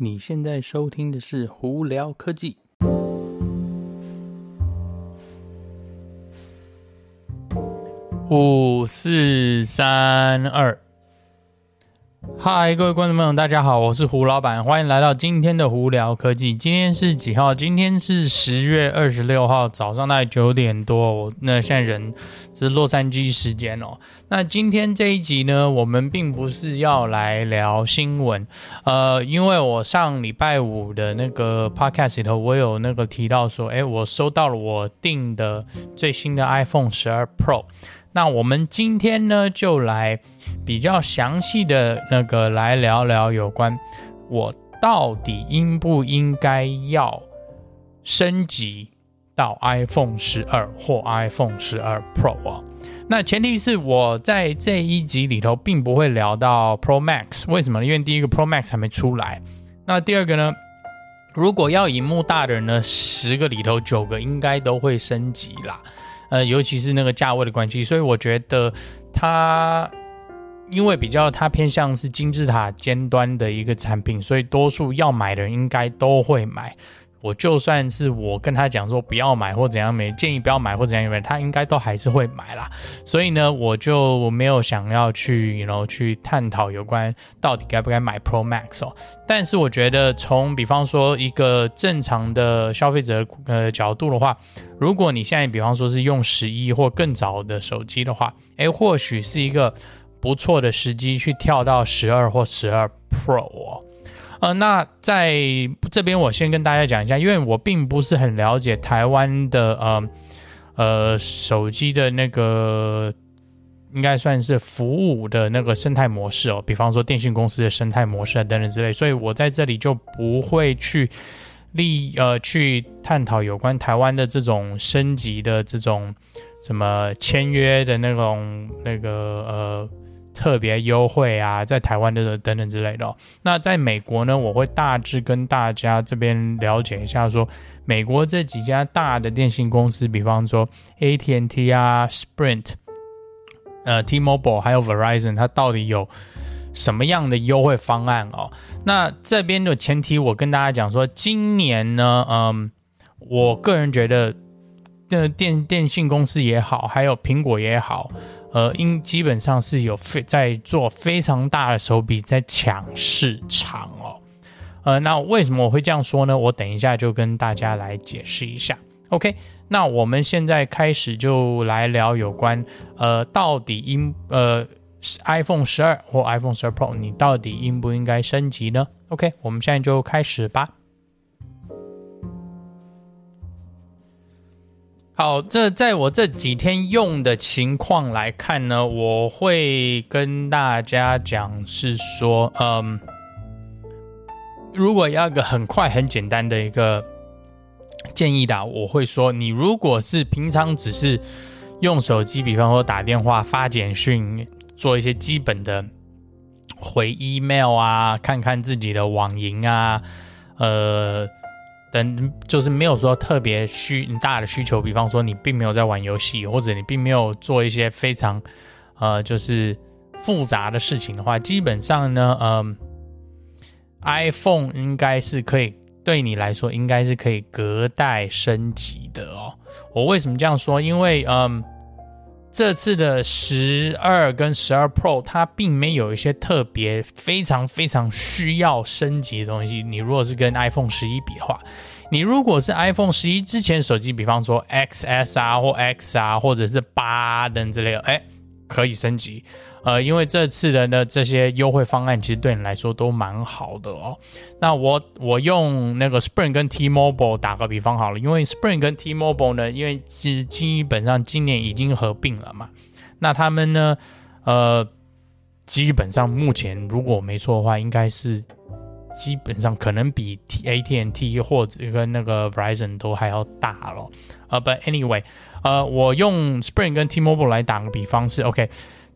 你现在收听的是胡聊科技。五四三二。嗨，各位观众朋友，大家好，我是胡老板，欢迎来到今天的胡聊科技。今天是几号？今天是十月二十六号早上大概九点多。那现在人是洛杉矶时间哦。那今天这一集呢，我们并不是要来聊新闻，呃，因为我上礼拜五的那个 podcast 里头，我有那个提到说，诶，我收到了我订的最新的 iPhone 十二 Pro。那我们今天呢，就来比较详细的那个来聊聊有关我到底应不应该要升级到 iPhone 十二或 iPhone 十二 Pro 啊。那前提是我在这一集里头并不会聊到 Pro Max，为什么呢？因为第一个 Pro Max 还没出来。那第二个呢，如果要萤幕大的人呢，十个里头九个应该都会升级啦。呃，尤其是那个价位的关系，所以我觉得它因为比较它偏向是金字塔尖端的一个产品，所以多数要买的人应该都会买。我就算是我跟他讲说不要买或怎样没建议不要买或怎样没，他应该都还是会买啦。所以呢，我就没有想要去，然后去探讨有关到底该不该买 Pro Max 哦。但是我觉得从比方说一个正常的消费者呃角度的话，如果你现在比方说是用十一或更早的手机的话，诶，或许是一个不错的时机去跳到十二或十二 Pro 哦。呃，那在这边我先跟大家讲一下，因为我并不是很了解台湾的呃呃手机的那个应该算是服务的那个生态模式哦，比方说电信公司的生态模式啊等等之类，所以我在这里就不会去立呃去探讨有关台湾的这种升级的这种什么签约的那种那个呃。特别优惠啊，在台湾的等等之类的。那在美国呢，我会大致跟大家这边了解一下，说美国这几家大的电信公司，比方说 AT&T 啊、Sprint、呃 T-Mobile 还有 Verizon，它到底有什么样的优惠方案哦？那这边的前提，我跟大家讲说，今年呢，嗯，我个人觉得，的电电信公司也好，还有苹果也好。呃，因基本上是有非在做非常大的手笔在抢市场哦。呃，那为什么我会这样说呢？我等一下就跟大家来解释一下。OK，那我们现在开始就来聊有关呃，到底应呃 iPhone 十二或 iPhone 十二 Pro，你到底应不应该升级呢？OK，我们现在就开始吧。好，这在我这几天用的情况来看呢，我会跟大家讲是说，嗯，如果要一个很快很简单的一个建议的，我会说，你如果是平常只是用手机，比方说打电话、发简讯、做一些基本的回 email 啊，看看自己的网银啊，呃。等就是没有说特别需大的需求，比方说你并没有在玩游戏，或者你并没有做一些非常呃就是复杂的事情的话，基本上呢，嗯、，iPhone 应该是可以对你来说应该是可以隔代升级的哦。我为什么这样说？因为嗯。这次的十二跟十二 Pro，它并没有一些特别非常非常需要升级的东西。你如果是跟 iPhone 十一比的话，你如果是 iPhone 十一之前手机，比方说 XS 啊或 X 啊，或者是八等之类的，哎。可以升级，呃，因为这次的呢这些优惠方案其实对你来说都蛮好的哦。那我我用那个 Spring 跟 T-Mobile 打个比方好了，因为 Spring 跟 T-Mobile 呢，因为基基本上今年已经合并了嘛，那他们呢，呃，基本上目前如果没错的话，应该是基本上可能比 T AT&T 或者跟那个 Verizon 都还要大了。呃，But anyway。呃，我用 Spring 跟 T-Mobile 来打个比方是 OK，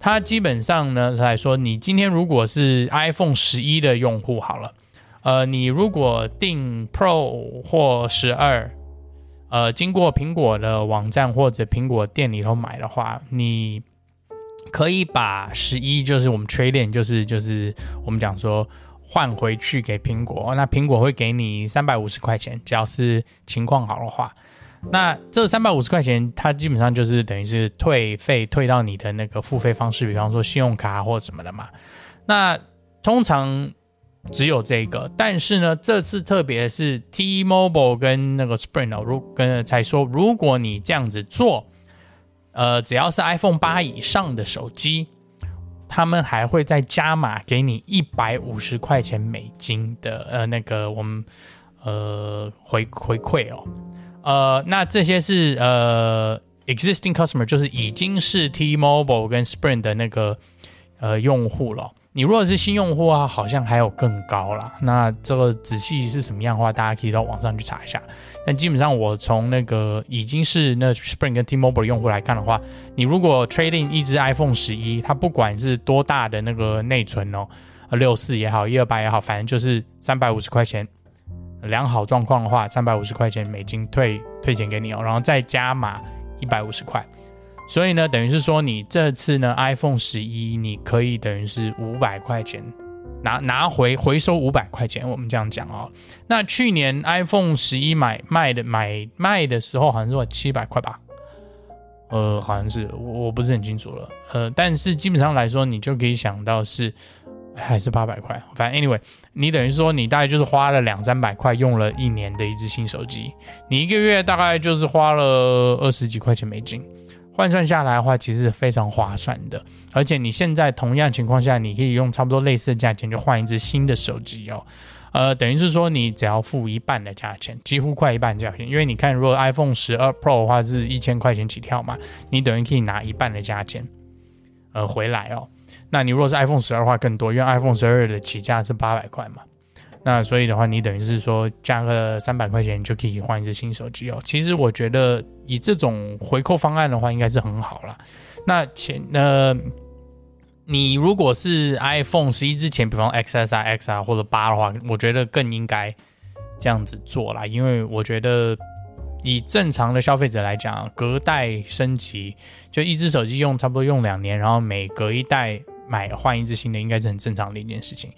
它基本上呢来说，你今天如果是 iPhone 十一的用户好了，呃，你如果订 Pro 或十二，呃，经过苹果的网站或者苹果店里头买的话，你可以把十一就是我们 Trade-in，就是就是我们讲说换回去给苹果，那苹果会给你三百五十块钱，只要是情况好的话。那这三百五十块钱，它基本上就是等于是退费退到你的那个付费方式，比方说信用卡或什么的嘛。那通常只有这个，但是呢，这次特别是 T-Mobile 跟那个 Sprint 如跟才说，如果你这样子做，呃，只要是 iPhone 八以上的手机。他们还会再加码给你一百五十块钱美金的呃那个我们呃回回馈哦，呃那这些是呃 existing customer 就是已经是 T-Mobile 跟 Sprint 的那个呃用户了。你如果是新用户啊，好像还有更高啦。那这个仔细是什么样的话，大家可以到网上去查一下。但基本上我从那个已经是那 Sprint 跟 T-Mobile 用户来看的话，你如果 trading 一只 iPhone 十一，它不管是多大的那个内存哦，六四也好，一二八也好，反正就是三百五十块钱，良好状况的话，三百五十块钱美金退退钱给你哦，然后再加码一百五十块。所以呢，等于是说，你这次呢，iPhone 十一你可以等于是五百块钱拿拿回回收五百块钱，我们这样讲哦。那去年 iPhone 十一买卖的买卖的时候好像是七百块吧？呃，好像是，我我不是很清楚了。呃，但是基本上来说，你就可以想到是还是八百块。反正 anyway，你等于说你大概就是花了两三百块，用了一年的一支新手机，你一个月大概就是花了二十几块钱美金。换算下来的话，其实是非常划算的。而且你现在同样情况下，你可以用差不多类似的价钱就换一支新的手机哦。呃，等于是说你只要付一半的价钱，几乎快一半价钱。因为你看，如果 iPhone 十二 Pro 的话是一千块钱起跳嘛，你等于可以拿一半的价钱，呃，回来哦。那你如果是 iPhone 十二的话更多，因为 iPhone 十二的起价是八百块嘛。那所以的话，你等于是说加个三百块钱，就可以换一只新手机哦。其实我觉得以这种回扣方案的话，应该是很好了。那前呃，你如果是 iPhone 十一之前，比方 XS 啊、X 啊或者八的话，我觉得更应该这样子做啦。因为我觉得以正常的消费者来讲，隔代升级，就一只手机用差不多用两年，然后每隔一代买换一支新的，应该是很正常的一件事情。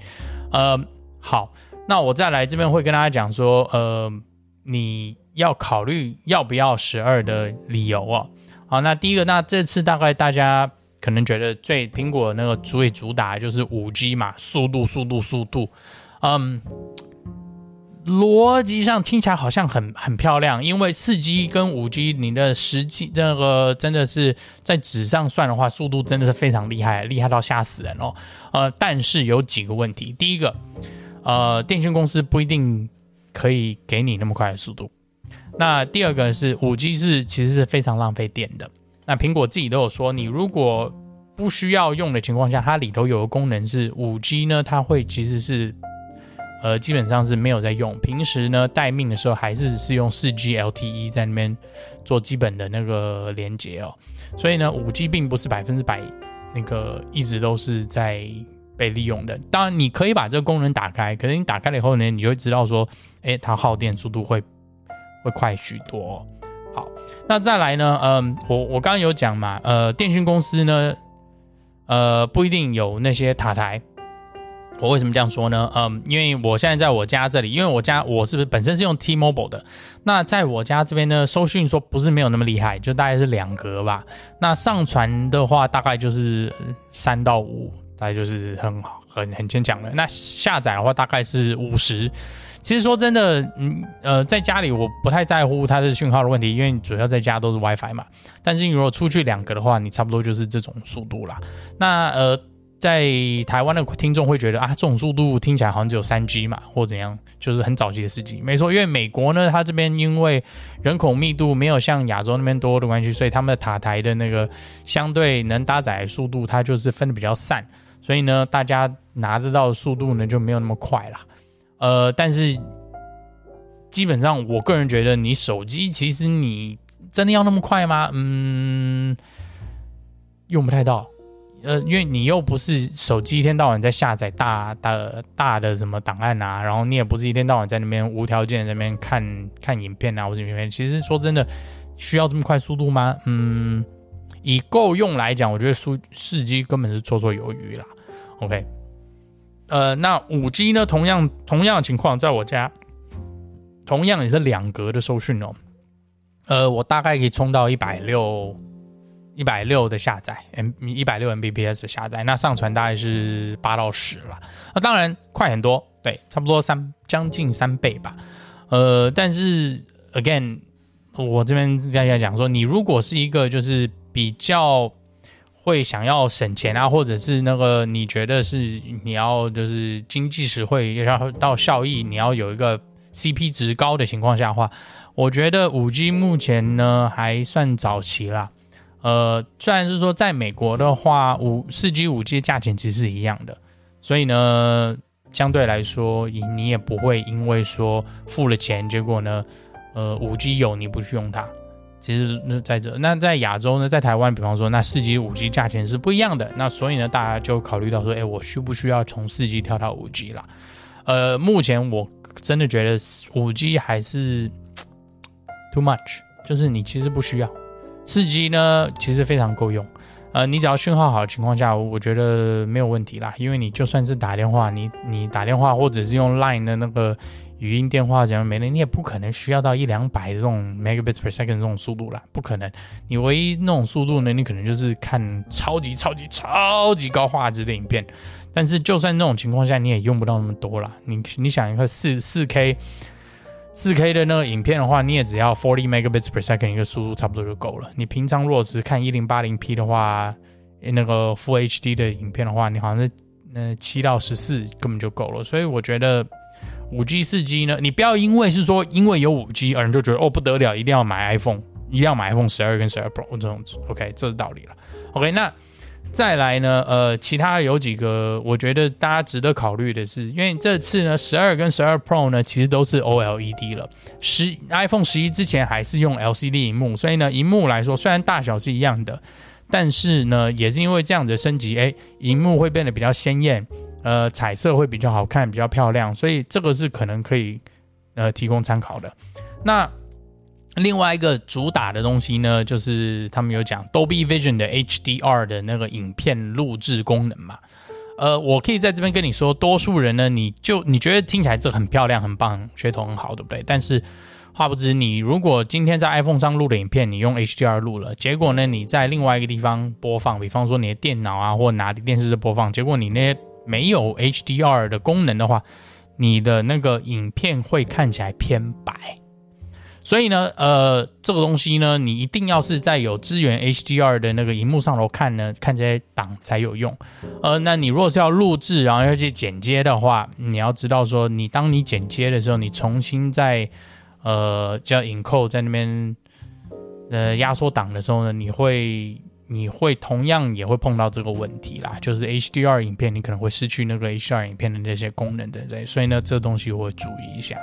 呃，好。那我再来这边会跟大家讲说，呃，你要考虑要不要十二的理由哦。好，那第一个，那这次大概大家可能觉得最苹果那个最主打就是五 G 嘛，速度，速度，速度。嗯，逻辑上听起来好像很很漂亮，因为四 G 跟五 G 你的实际这个真的是在纸上算的话，速度真的是非常厉害，厉害到吓死人哦。呃，但是有几个问题，第一个。呃，电信公司不一定可以给你那么快的速度。那第二个是五 G 是其实是非常浪费电的。那苹果自己都有说，你如果不需要用的情况下，它里头有个功能是五 G 呢，它会其实是呃基本上是没有在用。平时呢待命的时候还是是用四 G LTE 在那边做基本的那个连接哦。所以呢，五 G 并不是百分之百那个一直都是在。被利用的，当然你可以把这个功能打开，可是你打开了以后呢，你就会知道说，诶，它耗电速度会会快许多。好，那再来呢，嗯，我我刚刚有讲嘛，呃，电信公司呢，呃，不一定有那些塔台。我为什么这样说呢？嗯，因为我现在在我家这里，因为我家我是不是本身是用 T-Mobile 的，那在我家这边呢，收讯说不是没有那么厉害，就大概是两格吧。那上传的话，大概就是三到五。大概就是很很很坚强的。那下载的话大概是五十。其实说真的，嗯呃，在家里我不太在乎它的讯号的问题，因为主要在家都是 WiFi 嘛。但是你如果出去两格的话，你差不多就是这种速度啦。那呃，在台湾的听众会觉得啊，这种速度听起来好像只有三 G 嘛，或怎样，就是很早期的事情。没错，因为美国呢，它这边因为人口密度没有像亚洲那边多的关系，所以他们的塔台的那个相对能搭载速度，它就是分的比较散。所以呢，大家拿得到的速度呢就没有那么快啦。呃，但是基本上，我个人觉得，你手机其实你真的要那么快吗？嗯，用不太到。呃，因为你又不是手机一天到晚在下载大大大的什么档案啊，然后你也不是一天到晚在那边无条件在那边看看影片啊或者影片。其实说真的，需要这么快速度吗？嗯，以够用来讲，我觉得数四 G 根本是绰绰有余啦。OK，呃，那五 G 呢，同样同样的情况，在我家同样也是两格的收讯哦。呃，我大概可以充到一百六。一百六的下载，M 一百六 Mbps 的下载，那上传大概是八到十了，那当然快很多，对，差不多三将近三倍吧。呃，但是 again，我这边在在讲说，你如果是一个就是比较会想要省钱啊，或者是那个你觉得是你要就是经济实惠，要到效益，你要有一个 CP 值高的情况下的话，我觉得五 G 目前呢还算早期啦。呃，虽然是说在美国的话，五四 G、五 G 的价钱其实是一样的，所以呢，相对来说，你你也不会因为说付了钱，结果呢，呃，五 G 有你不去用它，其实那在这，那在亚洲呢，在台湾，比方说，那四 G、五 G 价钱是不一样的，那所以呢，大家就考虑到说，哎，我需不需要从四 G 跳到五 G 啦？呃，目前我真的觉得五 G 还是 too much，就是你其实不需要。四 G 呢，其实非常够用，呃，你只要讯号好的情况下，我觉得没有问题啦。因为你就算是打电话，你你打电话或者是用 Line 的那个语音电话怎样没了，你也不可能需要到一两百这种 megabits per second 这种速度啦，不可能。你唯一那种速度呢，你可能就是看超级超级超级高画质的影片，但是就算那种情况下，你也用不到那么多啦。你你想一个四四 K。四 K 的那个影片的话，你也只要 forty megabits per second 一个速度差不多就够了。你平常如果是看一零八零 P 的话，那个 Full HD 的影片的话，你好像是呃七到十四根本就够了。所以我觉得五 G 四 G 呢，你不要因为是说因为有五 G 而你就觉得哦不得了，一定要买 iPhone，一定要买 iPhone 十二跟十二 Pro 这种 OK，这是道理了。OK，那。再来呢，呃，其他有几个我觉得大家值得考虑的是，因为这次呢，十二跟十二 Pro 呢，其实都是 OLED 了。十 iPhone 十一之前还是用 LCD 萤幕，所以呢，萤幕来说虽然大小是一样的，但是呢，也是因为这样的升级，哎，萤幕会变得比较鲜艳，呃，彩色会比较好看，比较漂亮，所以这个是可能可以呃提供参考的。那另外一个主打的东西呢，就是他们有讲 Dolby Vision 的 HDR 的那个影片录制功能嘛。呃，我可以在这边跟你说，多数人呢，你就你觉得听起来这很漂亮、很棒、噱头很好，对不对？但是话不知你如果今天在 iPhone 上录的影片，你用 HDR 录了，结果呢，你在另外一个地方播放，比方说你的电脑啊，或拿电视的播放，结果你那些没有 HDR 的功能的话，你的那个影片会看起来偏白。所以呢，呃，这个东西呢，你一定要是在有支援 HDR 的那个荧幕上头看呢，看这些档才有用。呃，那你如果是要录制，然后要去剪接的话，你要知道说，你当你剪接的时候，你重新在呃叫 encode 在那边呃压缩档的时候呢，你会你会同样也会碰到这个问题啦，就是 HDR 影片你可能会失去那个 HDR 影片的那些功能等等，所以呢，这个东西我会注意一下。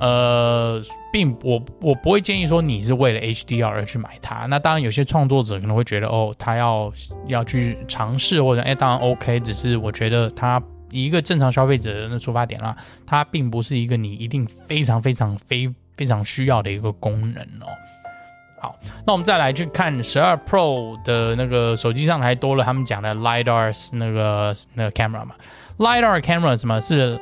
呃，并我我不会建议说你是为了 HDR 而去买它。那当然，有些创作者可能会觉得，哦，他要要去尝试，或者哎，当然 OK。只是我觉得他一个正常消费者的出发点啦，它并不是一个你一定非常非常非非常需要的一个功能哦。好，那我们再来去看十二 Pro 的那个手机上还多了他们讲的 LiDAR 那个那个 camera 嘛，LiDAR camera 什么是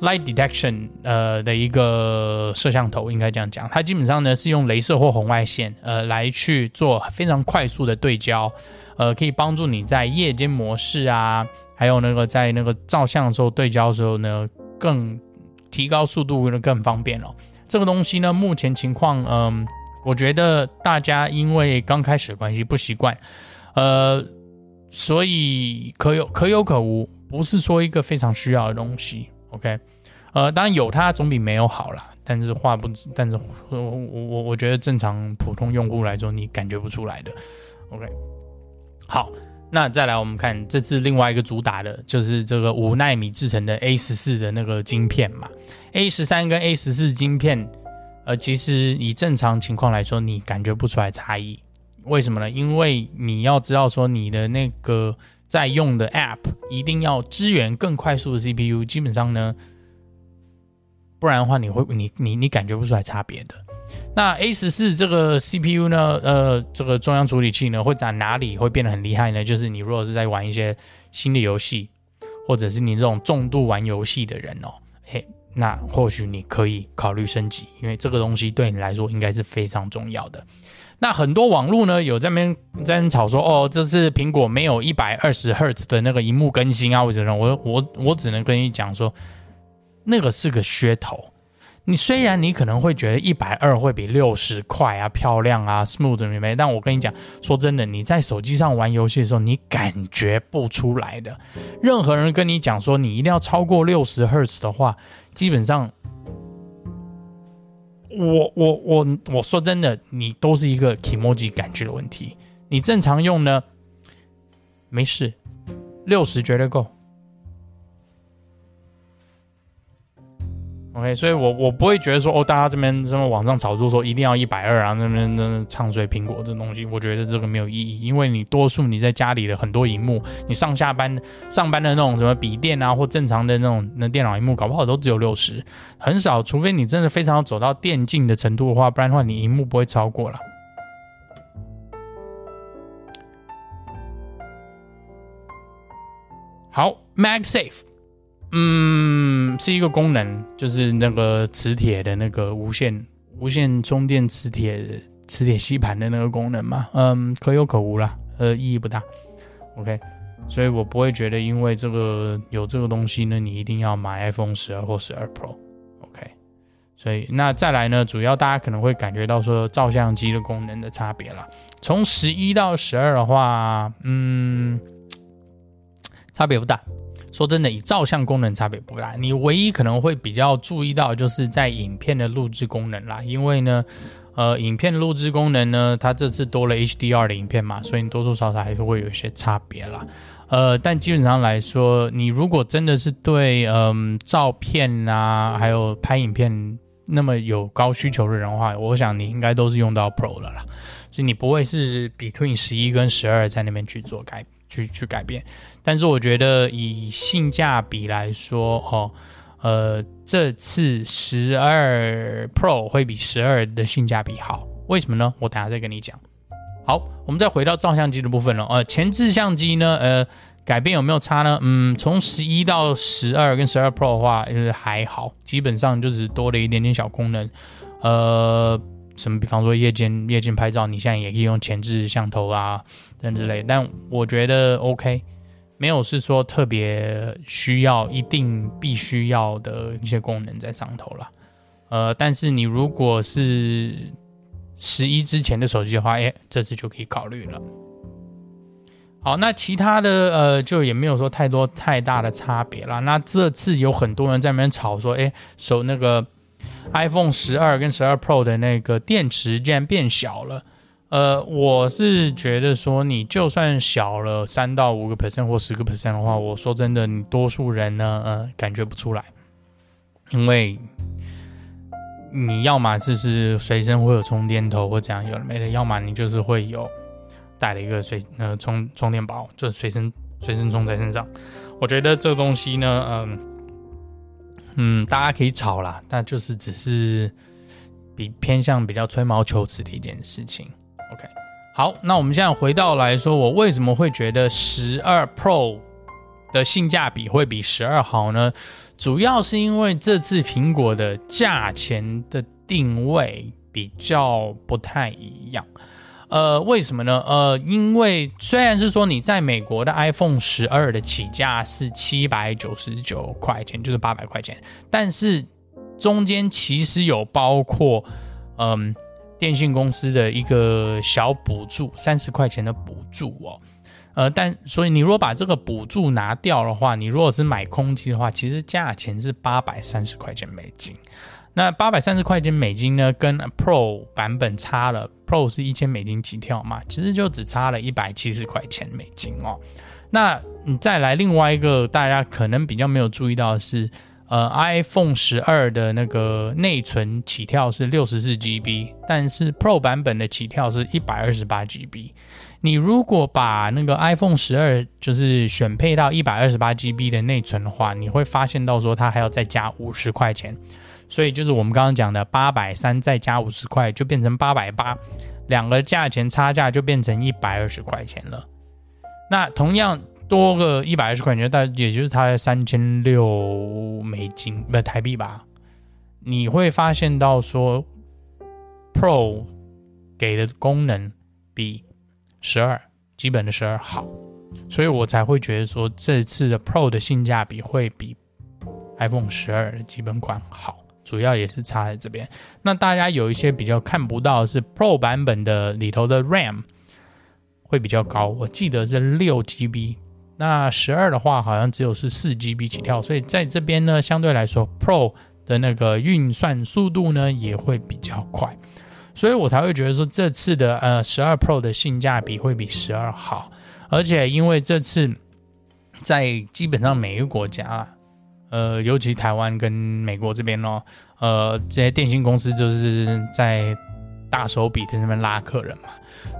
？Light detection，呃的一个摄像头，应该这样讲，它基本上呢是用镭射或红外线，呃来去做非常快速的对焦，呃可以帮助你在夜间模式啊，还有那个在那个照相的时候对焦的时候呢，更提高速度呢更方便哦。这个东西呢，目前情况，嗯、我觉得大家因为刚开始的关系不习惯，呃，所以可有可有可无，不是说一个非常需要的东西。OK，呃，当然有它总比没有好啦。但是话不，但是我我我觉得正常普通用户来说，你感觉不出来的。OK，好，那再来我们看这次另外一个主打的就是这个五纳米制成的 A 十四的那个晶片嘛。A 十三跟 A 十四晶片，呃，其实以正常情况来说，你感觉不出来差异。为什么呢？因为你要知道说你的那个。在用的 App 一定要支援更快速的 CPU，基本上呢，不然的话你会你你你感觉不出来差别的。那 A 十四这个 CPU 呢，呃，这个中央处理器呢会在哪里会变得很厉害呢？就是你如果是在玩一些新的游戏，或者是你这种重度玩游戏的人哦，嘿，那或许你可以考虑升级，因为这个东西对你来说应该是非常重要的。那很多网络呢有在那边在那吵说，哦，这是苹果没有一百二十赫兹的那个荧幕更新啊，或者我我我只能跟你讲说，那个是个噱头。你虽然你可能会觉得一百二会比六十快啊、漂亮啊、smooth 明白，但我跟你讲，说真的，你在手机上玩游戏的时候，你感觉不出来的。任何人跟你讲说你一定要超过六十赫兹的话，基本上，我我我我说真的，你都是一个体模机感觉的问题。你正常用呢，没事，六十绝对够。OK，所以我我不会觉得说哦，大家这边什么网上炒作说一定要一百二啊，那边那唱衰苹果这东西，我觉得这个没有意义，因为你多数你在家里的很多荧幕，你上下班上班的那种什么笔电啊，或正常的那种那电脑荧幕，搞不好都只有六十，很少，除非你真的非常要走到电竞的程度的话，不然的话你荧幕不会超过了。好，MagSafe。嗯，是一个功能，就是那个磁铁的那个无线无线充电磁铁磁铁吸盘的那个功能嘛。嗯，可有可无啦，呃，意义不大。OK，所以我不会觉得因为这个有这个东西呢，你一定要买 iPhone 十二或十二 Pro。OK，所以那再来呢，主要大家可能会感觉到说照相机的功能的差别啦。从十一到十二的话，嗯，差别不大。说真的，以照相功能差别不大，你唯一可能会比较注意到，就是在影片的录制功能啦。因为呢，呃，影片录制功能呢，它这次多了 HDR 的影片嘛，所以多多少少还是会有一些差别啦。呃，但基本上来说，你如果真的是对嗯、照片啊，还有拍影片那么有高需求的人的话，我想你应该都是用到 Pro 了啦。所以你不会是 Between 十一跟十二在那边去做改。去去改变，但是我觉得以性价比来说，哦，呃，这次十二 Pro 会比十二的性价比好，为什么呢？我等下再跟你讲。好，我们再回到照相机的部分了。呃，前置相机呢，呃，改变有没有差呢？嗯，从十一到十二跟十二 Pro 的话，呃，还好，基本上就是多了一点点小功能，呃。什么？比方说夜间夜间拍照，你现在也可以用前置摄像头啊等之类。但我觉得 OK，没有是说特别需要一定必须要的一些功能在上头了。呃，但是你如果是十一之前的手机的话，哎，这次就可以考虑了。好，那其他的呃，就也没有说太多太大的差别了。那这次有很多人在那边吵说，哎，手那个。iPhone 十二跟十二 Pro 的那个电池竟然变小了，呃，我是觉得说，你就算小了三到五个 percent 或十个 percent 的话，我说真的，你多数人呢，呃，感觉不出来，因为你要么就是随身会有充电头或怎样有的没的，要么你就是会有带了一个随呃充充电宝，就随身随身充在身上。我觉得这东西呢，嗯、嗯，大家可以吵啦，但就是只是比偏向比较吹毛求疵的一件事情。OK，好，那我们现在回到来说，我为什么会觉得十二 Pro 的性价比会比十二好呢？主要是因为这次苹果的价钱的定位比较不太一样。呃，为什么呢？呃，因为虽然是说你在美国的 iPhone 十二的起价是七百九十九块钱，就是八百块钱，但是中间其实有包括嗯电信公司的一个小补助，三十块钱的补助哦。呃，但所以你如果把这个补助拿掉的话，你如果是买空机的话，其实价钱是八百三十块钱美金。那八百三十块钱美金呢，跟 Pro 版本差了，Pro 是一千美金起跳嘛，其实就只差了一百七十块钱美金哦。那你再来另外一个大家可能比较没有注意到的是，呃，iPhone 十二的那个内存起跳是六十四 GB，但是 Pro 版本的起跳是一百二十八 GB。你如果把那个 iPhone 十二就是选配到一百二十八 GB 的内存的话，你会发现到说它还要再加五十块钱。所以就是我们刚刚讲的八百三再加五十块就变成八百八，两个价钱差价就变成一百二十块钱了。那同样多个一百二十块钱，但也就是它三千六美金，不台币吧？你会发现到说，Pro 给的功能比十二基本的十二好，所以我才会觉得说这次的 Pro 的性价比会比 iPhone 十二的基本款好，主要也是差在这边。那大家有一些比较看不到是 Pro 版本的里头的 RAM 会比较高，我记得是六 GB。那十二的话，好像只有是四 GB 起跳，所以在这边呢，相对来说，Pro 的那个运算速度呢也会比较快，所以我才会觉得说这次的呃十二 Pro 的性价比会比十二好，而且因为这次在基本上每一个国家，呃，尤其台湾跟美国这边哦，呃，这些电信公司就是在大手笔在那边拉客人嘛。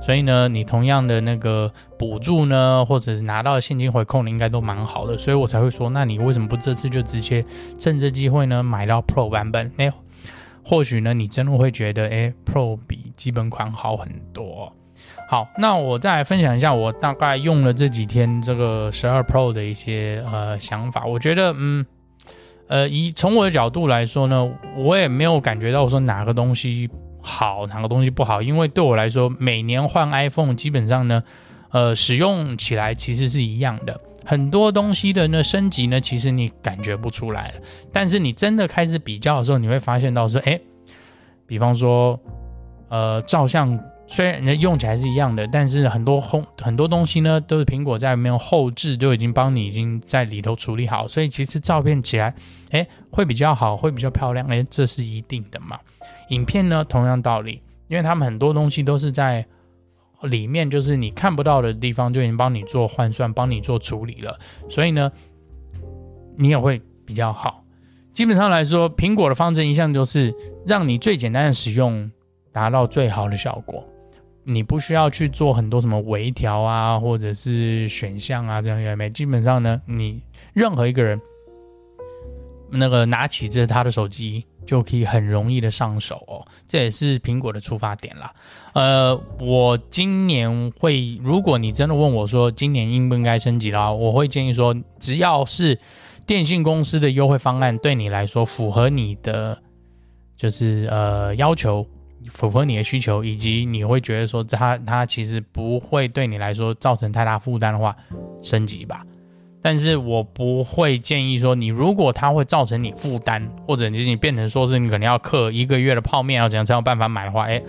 所以呢，你同样的那个补助呢，或者是拿到现金回扣呢，应该都蛮好的，所以我才会说，那你为什么不这次就直接趁这机会呢，买到 Pro 版本？哎，或许呢，你真的会觉得，哎，Pro 比基本款好很多。好，那我再来分享一下我大概用了这几天这个十二 Pro 的一些呃想法。我觉得，嗯，呃，以从我的角度来说呢，我也没有感觉到说哪个东西。好，哪个东西不好？因为对我来说，每年换 iPhone 基本上呢，呃，使用起来其实是一样的。很多东西的呢升级呢，其实你感觉不出来。但是你真的开始比较的时候，你会发现到说，哎，比方说，呃，照相虽然人家用起来是一样的，但是很多后很多东西呢，都是苹果在没有后置就已经帮你已经在里头处理好，所以其实照片起来，哎，会比较好，会比较漂亮。哎，这是一定的嘛。影片呢，同样道理，因为他们很多东西都是在里面，就是你看不到的地方就已经帮你做换算，帮你做处理了，所以呢，你也会比较好。基本上来说，苹果的方针一向就是让你最简单的使用，达到最好的效果。你不需要去做很多什么微调啊，或者是选项啊，这样也没。基本上呢，你任何一个人，那个拿起这他的手机。就可以很容易的上手哦，这也是苹果的出发点啦。呃，我今年会，如果你真的问我说今年应不应该升级的话，我会建议说，只要是电信公司的优惠方案对你来说符合你的，就是呃要求，符合你的需求，以及你会觉得说它它其实不会对你来说造成太大负担的话，升级吧。但是我不会建议说，你如果它会造成你负担，或者你你变成说是你可能要刻一个月的泡面，要怎样才有办法买的话，哎，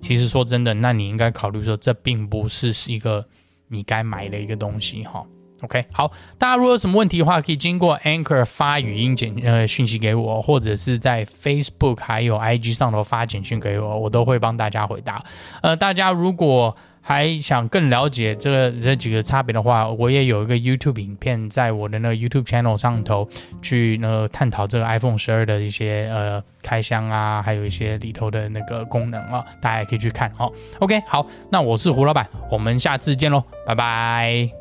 其实说真的，那你应该考虑说，这并不是是一个你该买的一个东西哈。OK，好，大家如果有什么问题的话，可以经过 Anchor 发语音简呃讯息给我，或者是在 Facebook 还有 IG 上头发简讯给我，我都会帮大家回答。呃，大家如果还想更了解这个这几个差别的话，我也有一个 YouTube 影片，在我的那个 YouTube channel 上头去那探讨这个 iPhone 十二的一些呃开箱啊，还有一些里头的那个功能啊，大家也可以去看哦。OK，好，那我是胡老板，我们下次见喽，拜拜。